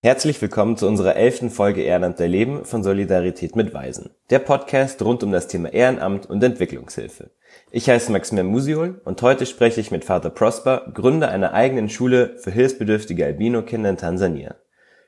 Herzlich willkommen zu unserer elften Folge Ehrenamt erleben von Solidarität mit Weisen. Der Podcast rund um das Thema Ehrenamt und Entwicklungshilfe. Ich heiße Maximilian Musiol und heute spreche ich mit Vater Prosper, Gründer einer eigenen Schule für hilfsbedürftige Albino-Kinder in Tansania.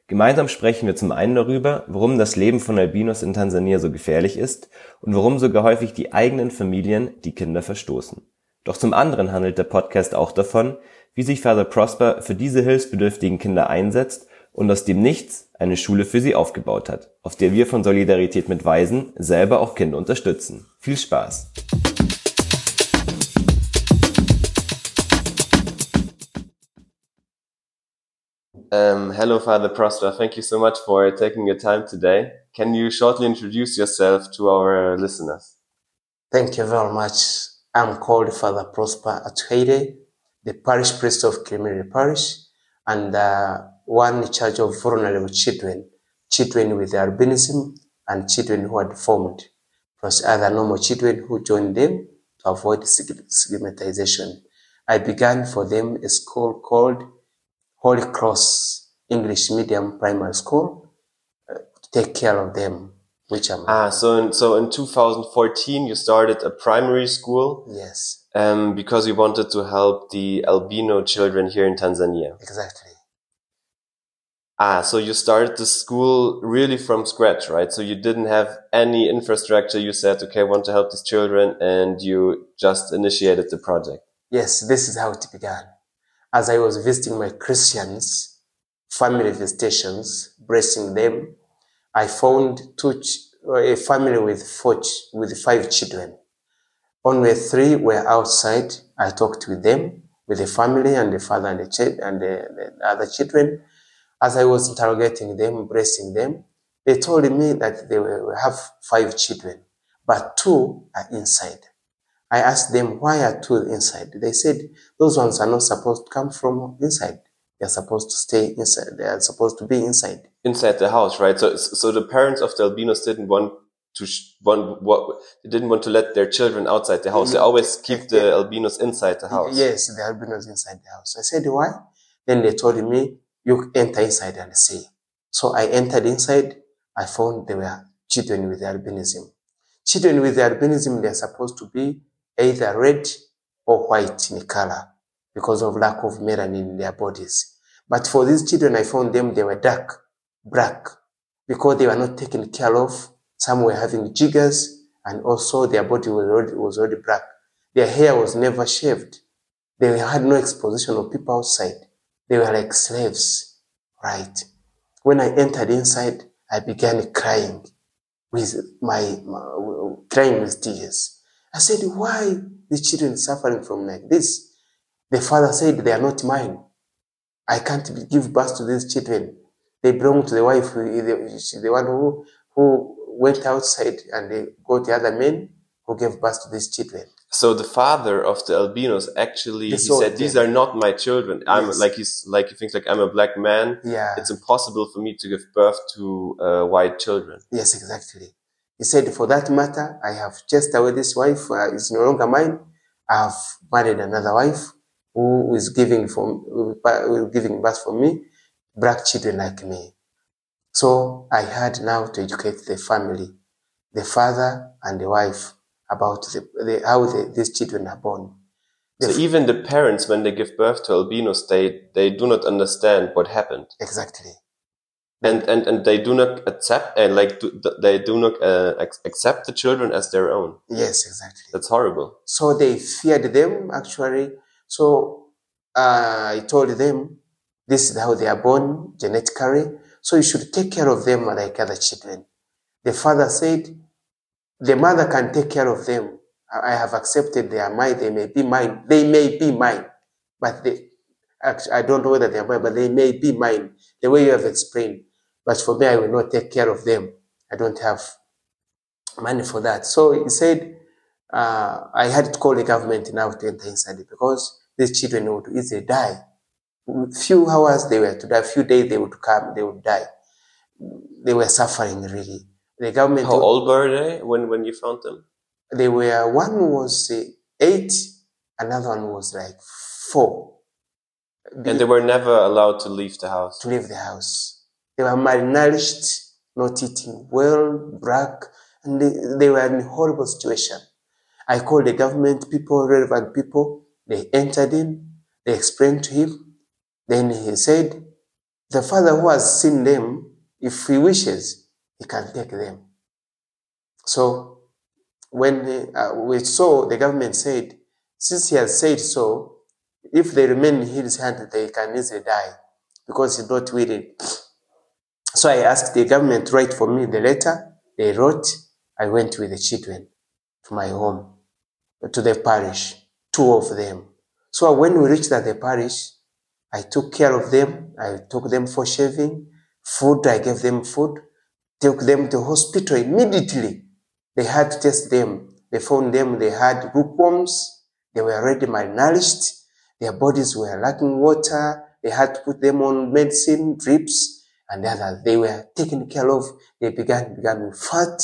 Gemeinsam sprechen wir zum einen darüber, warum das Leben von Albinos in Tansania so gefährlich ist und warum sogar häufig die eigenen Familien die Kinder verstoßen. Doch zum anderen handelt der Podcast auch davon, wie sich Father Prosper für diese hilfsbedürftigen Kinder einsetzt und aus dem Nichts eine Schule für sie aufgebaut hat, auf der wir von Solidarität mit Waisen selber auch Kinder unterstützen. Viel Spaß! Um, hello, Father Prosper. Thank you so much for taking your time today. Can you shortly introduce yourself to our listeners? Thank you very much. I'm called Father Prosper Atuheire, the parish priest of Kirimiri Parish, and uh, one charge of vulnerable children, children with albinism and children who are deformed, plus other normal children who joined them to avoid stigmatization. I began for them a school called Holy Cross English Medium Primary School uh, to take care of them, which I'm. Ah, so in, so in 2014 you started a primary school. Yes. Um, because you wanted to help the albino children here in Tanzania. Exactly. Ah, so you started the school really from scratch, right? So you didn't have any infrastructure. You said, okay, I want to help these children and you just initiated the project. Yes, this is how it began. As I was visiting my Christians, family visitations, blessing them, I found two, a family with four, with five children. Only three were outside. I talked with them, with the family and the father and the, and the, the other children. As I was interrogating them, embracing them, they told me that they have five children, but two are inside. I asked them, why are two inside? They said, those ones are not supposed to come from inside. They're supposed to stay inside. They are supposed to be inside. Inside the house, right? So, so the parents of the albinos didn't want to want what they didn't want to let their children outside the house. They mm-hmm. always keep the albinos inside the house. Yes, the albinos inside the house. I said, why? Then they told me, you enter inside and see. So I entered inside. I found there were children with albinism. Children with albinism, they're supposed to be either red or white in color because of lack of melanin in their bodies. But for these children, I found them, they were dark, black, because they were not taken care of. Some were having jiggers and also their body was already, was already black. Their hair was never shaved. They had no exposition of people outside. They were like slaves, right? When I entered inside, I began crying with my, my crying with tears. I said, why the children suffering from like this? The father said, they are not mine. I can't give birth to these children. They belong to the wife, the, the one who, who went outside and they got the other men who gave birth to these children. So the father of the albinos actually he said, "These are not my children. I'm yes. like he's like he thinks like I'm a black man. Yeah, it's impossible for me to give birth to uh, white children." Yes, exactly. He said, "For that matter, I have chased away this wife. Uh, it's no longer mine. I have married another wife who is giving for giving birth for me, black children like me." So I had now to educate the family, the father and the wife about the, the, how the, these children are born. The so even the parents, when they give birth to albinos, they, they do not understand what happened. Exactly. And, and, and they do not accept, uh, like, do, they do not uh, accept the children as their own. Yes, exactly. That's horrible. So they feared them, actually. So uh, I told them, this is how they are born genetically. So you should take care of them like other children. The father said, the mother can take care of them. I have accepted they are mine. They may be mine. They may be mine, but they, actually, I don't know whether they are mine, but they may be mine. The way you have explained. But for me, I will not take care of them. I don't have money for that. So he said, uh, I had to call the government now to enter inside because these children would easily die. Few hours they were to die, few days they would come, they would die. They were suffering really. The government. How old were they when, when you found them? They were, one was uh, eight, another one was like four. And they were never allowed to leave the house? To leave the house. They were malnourished, not eating well, black, and they, they were in a horrible situation. I called the government people, relevant people. They entered in. They explained to him. Then he said, the father who has seen them, if he wishes, he can take them. So when uh, we saw, the government said, since he has said so, if they remain in his hand, they can easily die because he's not willing. So I asked the government to write for me the letter. They wrote. I went with the children to my home, to the parish, two of them. So when we reached at the parish, I took care of them. I took them for shaving, food. I gave them food, took them to hospital immediately. They had to test them. They found them. They had hookworms. They were already malnourished. Their bodies were lacking water. They had to put them on medicine, drips, and others. They were taken care of. They began, began fat,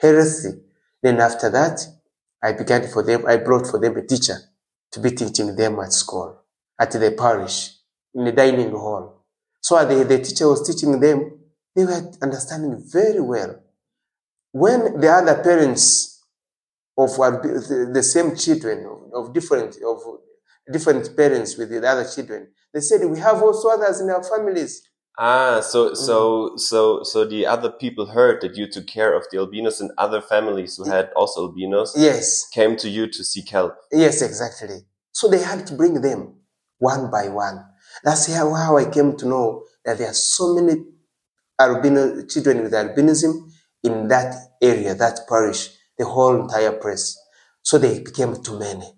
healthy. Then after that, I began for them, I brought for them a teacher to be teaching them at school, at the parish, in the dining hall. So the, the teacher was teaching them, they were understanding very well. When the other parents of the same children, of different, of different parents with the other children. They said, we have also others in our families. Ah, so, mm-hmm. so, so, so the other people heard that you took care of the albinos and other families who had also albinos. Yes. Came to you to seek help. Yes, exactly. So they had to bring them one by one. That's how I came to know that there are so many albino children with albinism in that area, that parish, the whole entire place. So they became too many.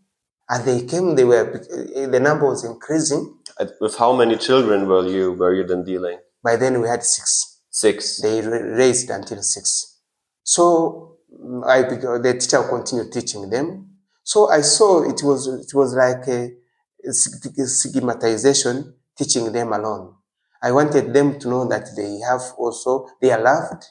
And they came, they were the number was increasing. With how many children were you were you then dealing? By then we had six. Six. They raised until six. So mm, I the teacher continued teaching them. So I saw it was it was like a stigmatization teaching them alone. I wanted them to know that they have also they are loved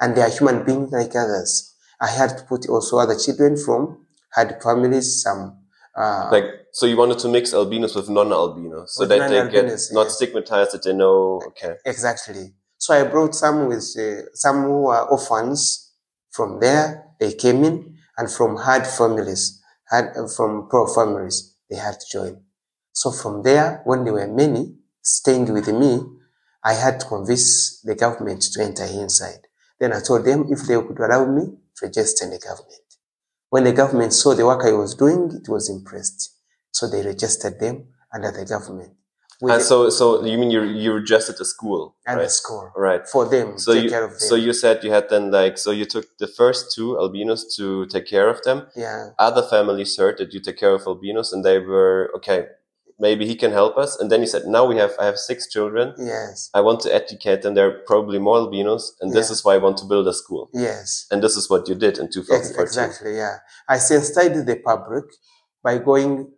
and they are human beings like others. I had to put also other children from had families, some uh, like, so you wanted to mix albinos with non-albinos so that they get not yes. stigmatized that they know, okay. Exactly. So I brought some with, uh, some who are orphans from there. They came in and from hard families, had, uh, from poor families, they had to join. So from there, when they were many staying with me, I had to convince the government to enter inside. Then I told them if they could allow me to register in the government. When the government saw the work I was doing, it was impressed. So they registered them under the government. and so, so you mean you you registered the school? And right? the school, right? For them, so you, So you said you had then like so you took the first two albinos to take care of them. Yeah. Other families heard that you take care of albinos, and they were okay maybe he can help us. And then he said, now we have, I have six children. Yes. I want to educate them. They're probably more albinos. And this is why I want to build a school. Yes. And this is what you did in 2014. Exactly. Yeah. I sensitized the public by going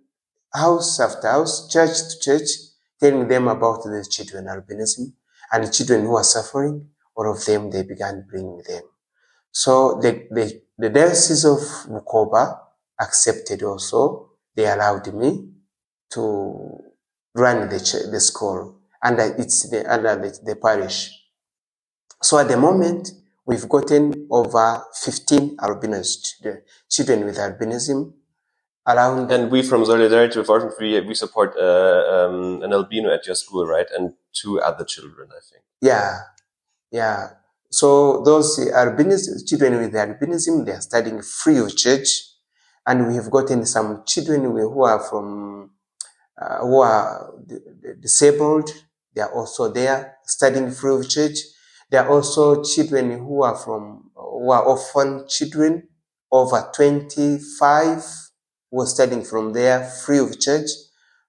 house after house, church to church, telling them about the children albinism and the children who are suffering. All of them, they began bringing them. So the, the, the diocese of Bukoba accepted also. They allowed me to run the, the school under it's the, under the, the parish. So at the moment, we've gotten over 15 albinos, children with albinism around. And we from Solidarity with Orphan Free, we support uh, um, an albino at your school, right? And two other children, I think. Yeah, yeah. So those albinism, children with albinism, they are studying free of charge. And we have gotten some children who are from uh, who are disabled. They are also there studying of charge. There are also children who are from, who are orphan children over 25 who are studying from there free of charge.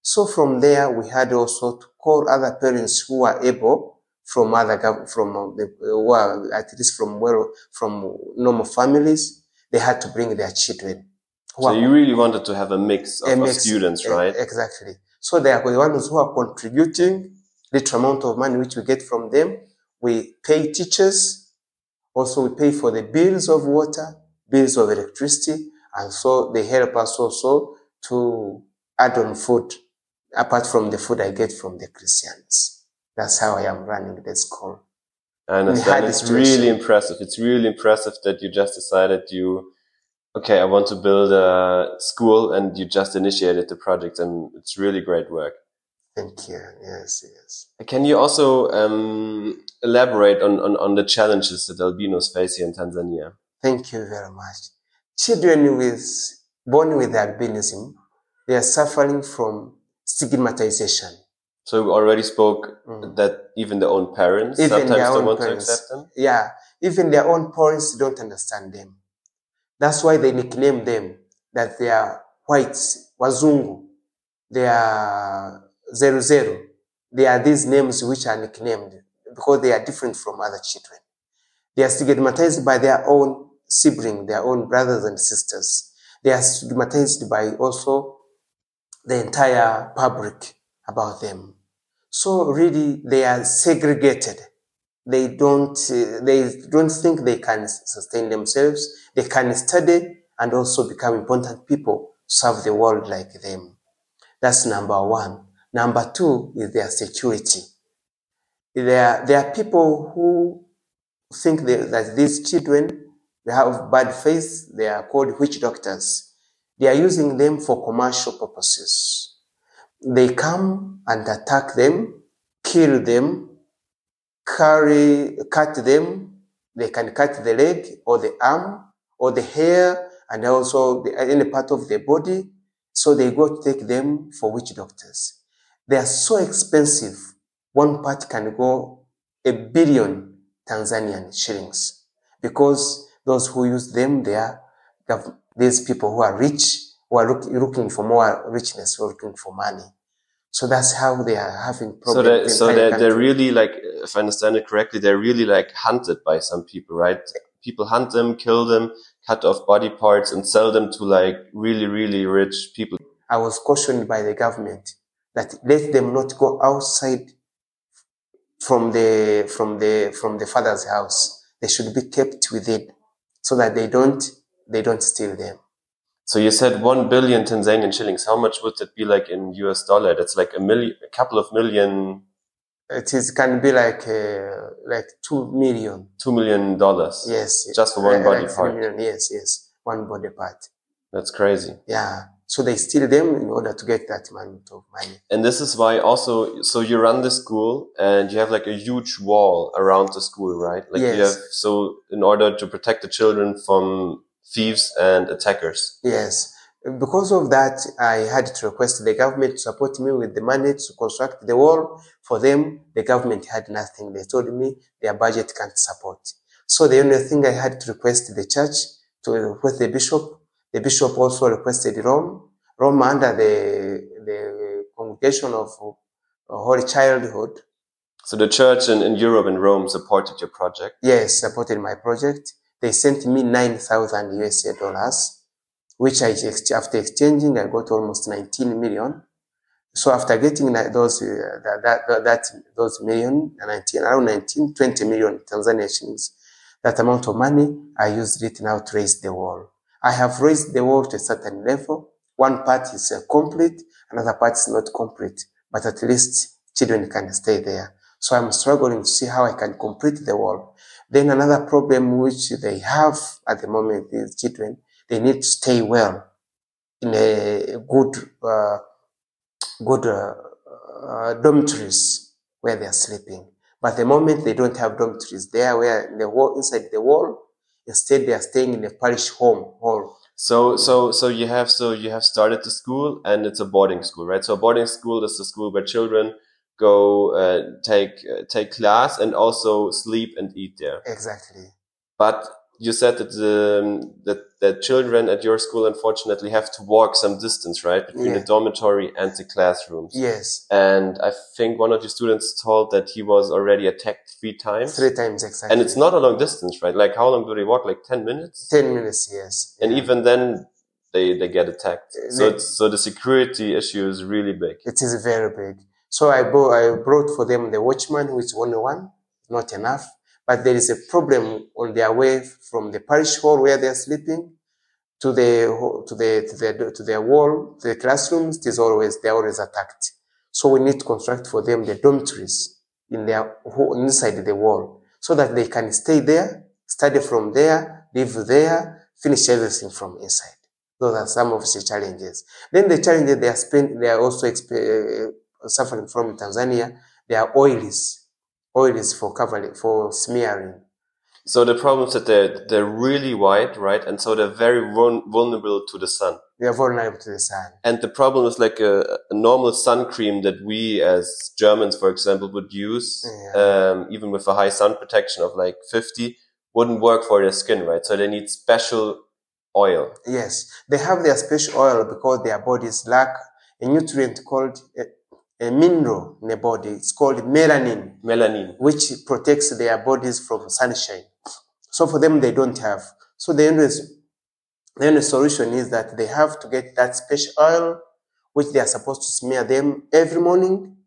So from there, we had also to call other parents who are able from other, from the, who are at least from well, from normal families. They had to bring their children so you really wanted to have a mix of, a mix, students, right? Exactly. So they are the ones who are contributing little amount of money which we get from them. We pay teachers. Also, we pay for the bills of water, bills of electricity, and so they help us also to add on food apart from the food I get from the Christians. That's how I am running the school. I understand. It's really impressive. It's really impressive that you just decided you, okay, I want to build a school and you just initiated the project and it's really great work. Thank you. Yes, yes. Can you also um, elaborate on, on, on the challenges that albinos face here in Tanzania? Thank you very much. Children with born with albinism, they are suffering from stigmatization. So we already spoke mm. that even their own parents even sometimes don't want parents, to accept them. Yeah, even their own parents don't understand them. That's why they nickname them that they are whites, wazungu. They are zeru zeru. They are these names which are nicknamed because they are different from other children. They are stigmatized by their own sibling, their own brothers and sisters. They are stigmatized by also the entire public about them. So really, they are segregated. They don't, uh, they don't think they can sustain themselves. They can study and also become important people, serve the world like them. That's number one. Number two is their security. There, there are people who think that these children, they have bad faith. They are called witch doctors. They are using them for commercial purposes. They come and attack them, kill them, carry, cut them. They can cut the leg or the arm or the hair and also the, any part of the body. So they go to take them for witch doctors. They are so expensive. One part can go a billion Tanzanian shillings because those who use them, they are these people who are rich, who are look, looking for more richness, who are looking for money. So that's how they are having problems. So, they're, so they're, they're really like, if I understand it correctly, they're really like hunted by some people, right? People hunt them, kill them, cut off body parts and sell them to like really, really rich people. I was cautioned by the government that let them not go outside from the, from the, from the father's house. They should be kept within so that they don't, they don't steal them. So you said one billion Tanzanian shillings. How much would that be like in US dollar? That's like a million, a couple of million. It is can be like uh, like two million. Two million dollars. Yes. Just for one uh, body like part. Million, yes, yes, one body part. That's crazy. Yeah. So they steal them in order to get that amount of money. And this is why also, so you run the school and you have like a huge wall around the school, right? Like yes. you have, so in order to protect the children from thieves and attackers. Yes. Because of that, I had to request the government to support me with the money to construct the wall. For them, the government had nothing. They told me their budget can't support. So the only thing I had to request the church to request the bishop. The bishop also requested Rome. Rome under the, the congregation of Holy Childhood. So the church in, in Europe and Rome supported your project? Yes, supported my project. They sent me 9,000 USA dollars, which I, after exchanging, I got almost 19 million. So after getting those, uh, that, that, that, those million, 19, around 19, 20 million shillings, that amount of money, I used it now to raise the wall. I have raised the wall to a certain level. One part is uh, complete, another part is not complete, but at least children can stay there. So I'm struggling to see how I can complete the wall. Then another problem which they have at the moment is children, they need to stay well in a good, uh, good uh, uh, dormitories where they are sleeping. But the moment they don't have dormitories they are where in the wall, inside the wall, instead they are staying in a parish home hall. So, so, so you have, so you have started the school and it's a boarding school, right? So a boarding school is the school where children go uh, take uh, take class and also sleep and eat there. Exactly. But you said that the um, that that children at your school unfortunately have to walk some distance, right, between yeah. the dormitory and the classrooms. Yes. And I think one of your students told that he was already attacked three times. Three times exactly. And it's not a long distance, right? Like how long do they walk? Like ten minutes. Ten minutes, yes. And yeah. even then, they they get attacked. So so the security issue is really big. It is very big. So I, brought, I brought for them the watchman, which is only one, not enough. But there is a problem on their way from the parish hall where they're sleeping to the, to the, to the, to their wall, to the classrooms. It is always, they're always attacked. So we need to construct for them the dormitories in their, inside the wall so that they can stay there, study from there, live there, finish everything from inside. Those are some of the challenges. Then the challenges they are spend, they are also uh, suffering from in Tanzania. They are oils, is for covering, for smearing. So the problem is that they're, they're really white, right? And so they're very vul- vulnerable to the sun. They are vulnerable to the sun. And the problem is like a, a normal sun cream that we as Germans, for example, would use, um, even with a high sun protection of like 50, wouldn't work for their skin, right? So they need special oil. Yes, they have their special oil because their bodies lack a nutrient called a, mineral in the body. It's called melanin, Melanin. which protects their bodies from sunshine. So for them, they don't have. So the only, the only solution is that they have to get that special oil, which they are supposed to smear them every morning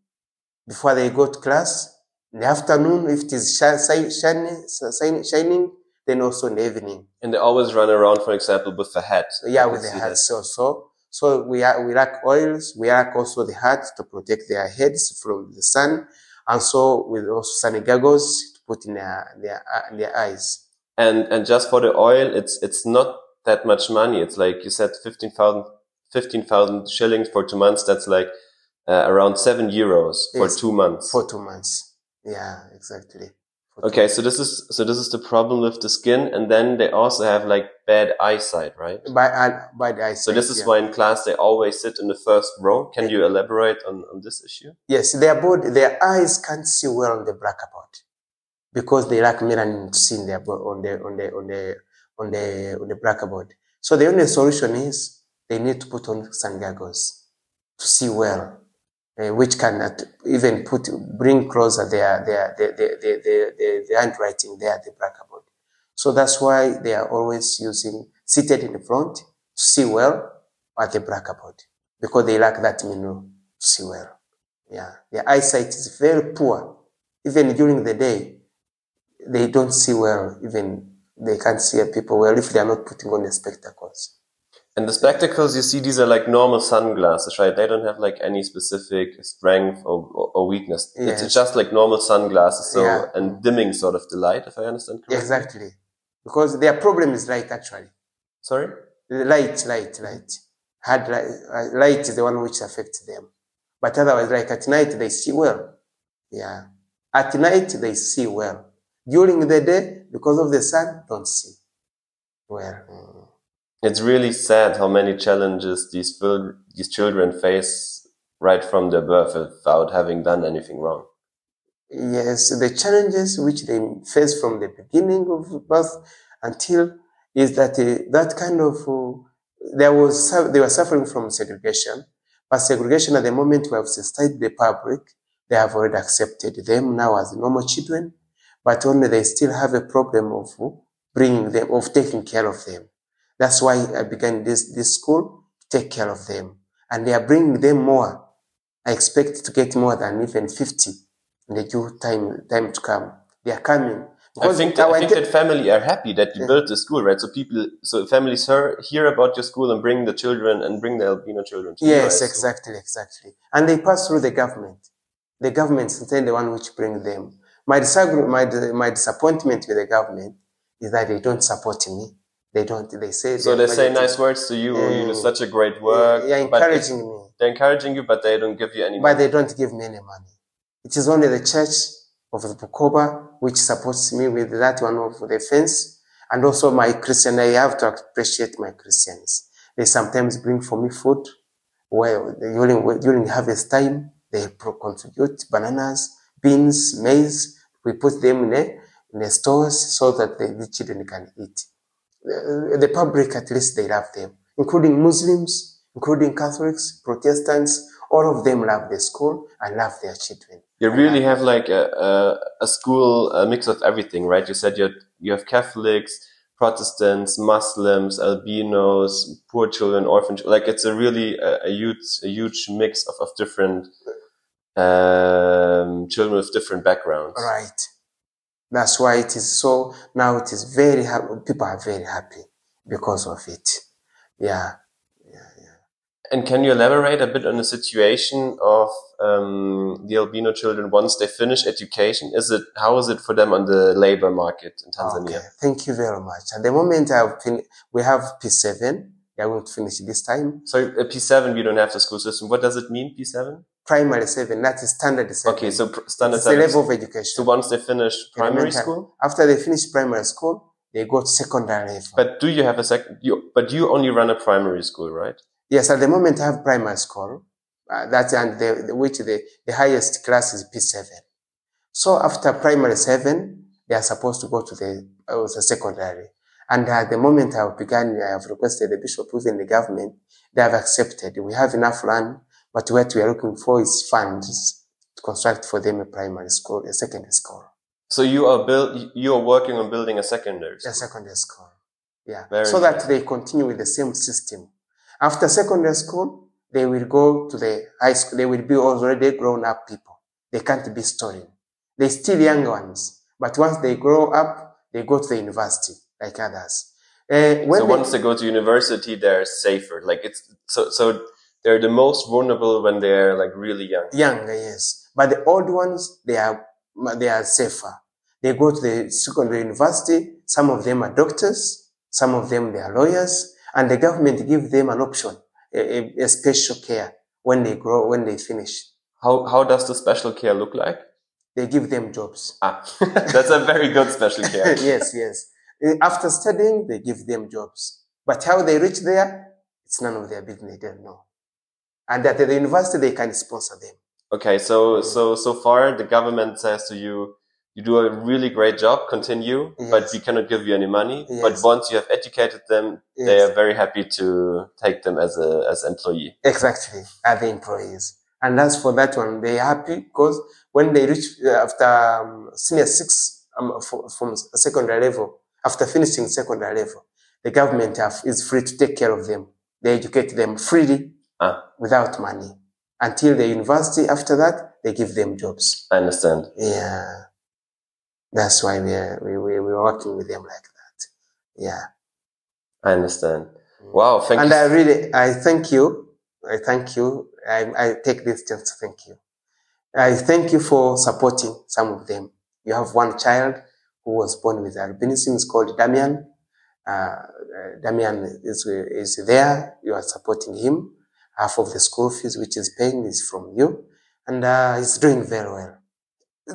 before they go to class. In the afternoon, if it is shi- shi- shining, shining, then also in the evening. And they always run around, for example, with the hat. Yeah, with the hat. So, also. So we are, we lack oils, we lack also the hats to protect their heads from the sun, and so with also sunny goggles to put in their their, uh, their eyes. And and just for the oil, it's it's not that much money. It's like you said, 15,000 15,000 shillings for two months. That's like uh, around seven euros for Yes. two months. For two months. Yeah, exactly. Okay, so this is so this is the problem with the skin, and then they also have like bad eyesight, right? By, uh, by the eyesight. So this is yeah. why in class they always sit in the first row. Can you elaborate on, on this issue? Yes, their body, their eyes can't see well on the blackboard because they lack melanin to see in their on the on the on the on the on the blackboard. So the only solution is they need to put on sun goggles to see well, uh, which can even put bring closer their their their their their, their, their, their handwriting there at the blackboard. So that's why they are always using seated in the front to see well at the blackboard because they lack that mineral to see well. Yeah, their eyesight is very poor. Even during the day, they don't see well. Even they can't see people well if they are not putting on the spectacles. And the spectacles you see, these are like normal sunglasses, right? They don't have like any specific strength or, or, or weakness. It's just like normal sunglasses, so Yeah. and dimming sort of the light, if I understand correctly. Exactly, because their problem is light. Actually, Sorry. light, light, light. Hard light, uh, light is the one which affects them. But otherwise, like at night, they see well. Yeah, at night they see well. During the day, because of the sun, don't see well. Mm. It's really sad how many challenges these these children face right from their birth without having done anything wrong. Yes, the challenges which they face from the beginning of birth until is that uh, that kind of uh, there was they were suffering from segregation, but segregation at the moment we have the public, they have already accepted them now as normal children, but only they still have a problem of bringing them of taking care of them. That's why I began this this school to take care of them, and they are bringing them more. I expect to get more than even fifty in the due time time to come. They are coming. I think that, our I think that family are happy that you Yeah. built the school, right? So people, so families hear, hear about your school and bring the children and bring the albino children. To yes, right? So- exactly, exactly. And they pass through the government. The government is then the one which bring them. My disagre- my my disappointment with the government is that they don't support me. They don't. They say So they say nice words to you, or you do Mm. such a great work. It's- encouraging me, they're encouraging you, but they don't give you any. but they don't give me any money. It is only the church of the Bukoba which supports me with that one of the fence, and also my Christian. I have to appreciate my Christians. They sometimes bring for me food. Well, during during harvest time, they contribute bananas, beans, maize. We put them in a, in the stores so that the, the children can eat. The, public, at least, they love them, including Muslims, including Catholics, Protestants. All of them love the school and love their children. You really have like a, a, a school, a mix of everything, right? You said you have, you have Catholics, Protestants, Muslims, albinos, poor children, orphan, chil- like it's a really a, a huge, a huge mix of, of different um, children with different backgrounds. Right. That's why it is so, now it is very happy. People are very happy because of it. Yeah. Yeah. And can you elaborate a bit on the situation of um, the albino children once they finish education? Is it how is it for them on the labor market in Tanzania? Okay, thank you very much. At the moment, I've fin- we have P7. They are going to finish this time. So uh, P7, we don't have the school system. What does it mean, P7? Primary seven, that is standard seven. Okay, so pr- standard it's the seven. level of education. So once they finish primary Elementary. school, After they finish primary school, they go to secondary level. but do you have a second? You, but you only run a primary school, right? yes, at the moment, I have primary school. Uh, that's and the, the- which the, the highest class is P7. So after primary seven, they are supposed to go to the, uh, the secondary. And at the moment I've begun, I have requested the bishop within the government. They have accepted. We have enough land, but what we are looking for is funds to construct for them a primary school, a secondary school, So you are build. You are working on building a secondary. a School. secondary school. Yeah. Very so that they continue with the same system. After secondary school, they will go to the high school. They will be already grown up people. They can't be storing. They're still young ones. But once they grow up, they go to the university like others. Uh, when so they- once they go to university, they're safer. Like it's so. So they're the most vulnerable when they're like really young. Younger, yes. But the old ones, they are, they are safer. They go to the secondary university. Some of them are doctors. Some of them, they are lawyers. And the government give them an option, a, a, special care when they grow, when they finish. How how does the special care look like? They give them jobs. Ah, that's a very good special care. yes, yes. After studying, they give them jobs. But how they reach there, it's none of their business. They don't know. And at the university, they can sponsor them. Okay, so so so far the government says to you, you do a really great job, continue, but we cannot give you any money. Yes. But once you have educated them, they are very happy to take them as a as employee. Exactly, as the employees. And as for that one, they're happy because when they reach uh, after um, senior six um, from, from secondary level, after finishing secondary level, the government have, is free to take care of them. They educate them freely Ah, without money until the university. After that, they give them jobs. I understand. Yeah, that's why we are we we we're working with them like that. Yeah. I understand. Wow, thank you. and you. I really, I thank you. I thank you. I, I take this chance to thank you. I thank you for supporting some of them. You have one child who was born with albinism. It's called Damian. Uh, Damian is, is there. You are supporting him. Half of the school fees which is paying is from you. And uh, he's doing very well.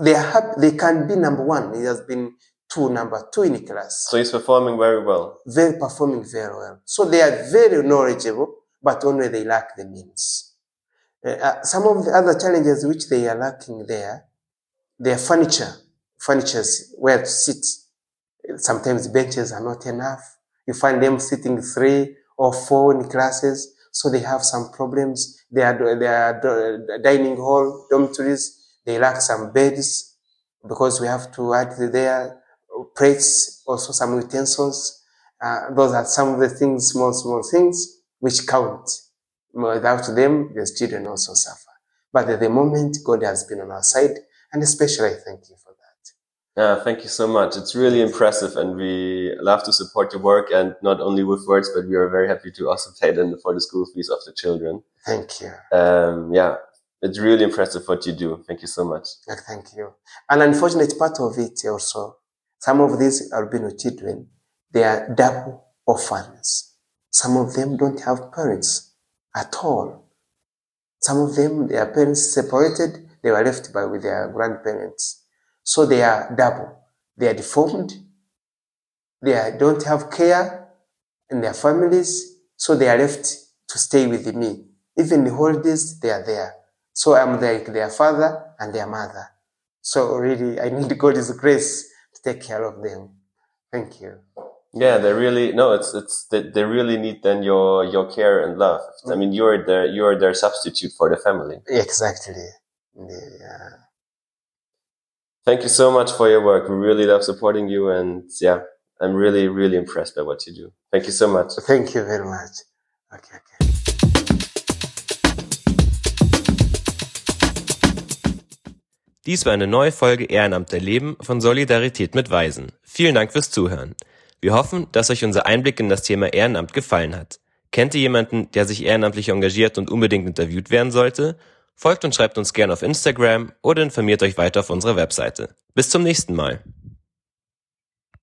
They are happy. They can be number one. He has been two, number two in the class so he's performing very well. very performing very well. So they are very knowledgeable, but only they lack the means. Uh, uh, some of the other challenges which they are lacking there, their furniture, furnitures where to sit. Sometimes benches are not enough. You find them sitting three or four in classes, so they have some problems. Their their dining hall dormitories, they lack some beds because we have to add there plates, also some utensils. Uh, those are some of the things, small, small things, which count. Without them, the children also suffer. But at the moment, God has been on our side, and especially I thank you for that. Yeah, thank you so much. It's really impressive, and we love to support your work, and not only with words, but we are very happy to also pay them for the school fees of the children. Thank you. Um, yeah, it's really impressive what you do. Thank you so much. Uh, Thank you. An unfortunate part of it also, some of these albino children, they are double orphans. Some of them don't have parents at all. Some of them, their parents separated, they were left by with their grandparents. So they are double. They are deformed. They are, don't have care in their families. So they are left to stay with me. Even the holidays, they are there. So I'm like their father and their mother. So really, I need God's grace to take care of them. Thank you. Yeah, they really no, it's it's they, they really need then your your care and love. I mean, you're their you're their substitute for the family. Exactly. Yeah. Thank you so much for your work. We really love supporting you, and yeah, I'm really really impressed by what you do. Thank you so much. Thank you very much. Okay, okay. Dies war eine neue Folge Ehrenamt erleben von Solidarität mit Waisen. Vielen Dank fürs Zuhören. Wir hoffen, dass euch unser Einblick in das Thema Ehrenamt gefallen hat. Kennt ihr jemanden, der sich ehrenamtlich engagiert und unbedingt interviewt werden sollte? Folgt und schreibt uns gerne auf Instagram oder informiert euch weiter auf unserer Webseite. Bis zum nächsten Mal.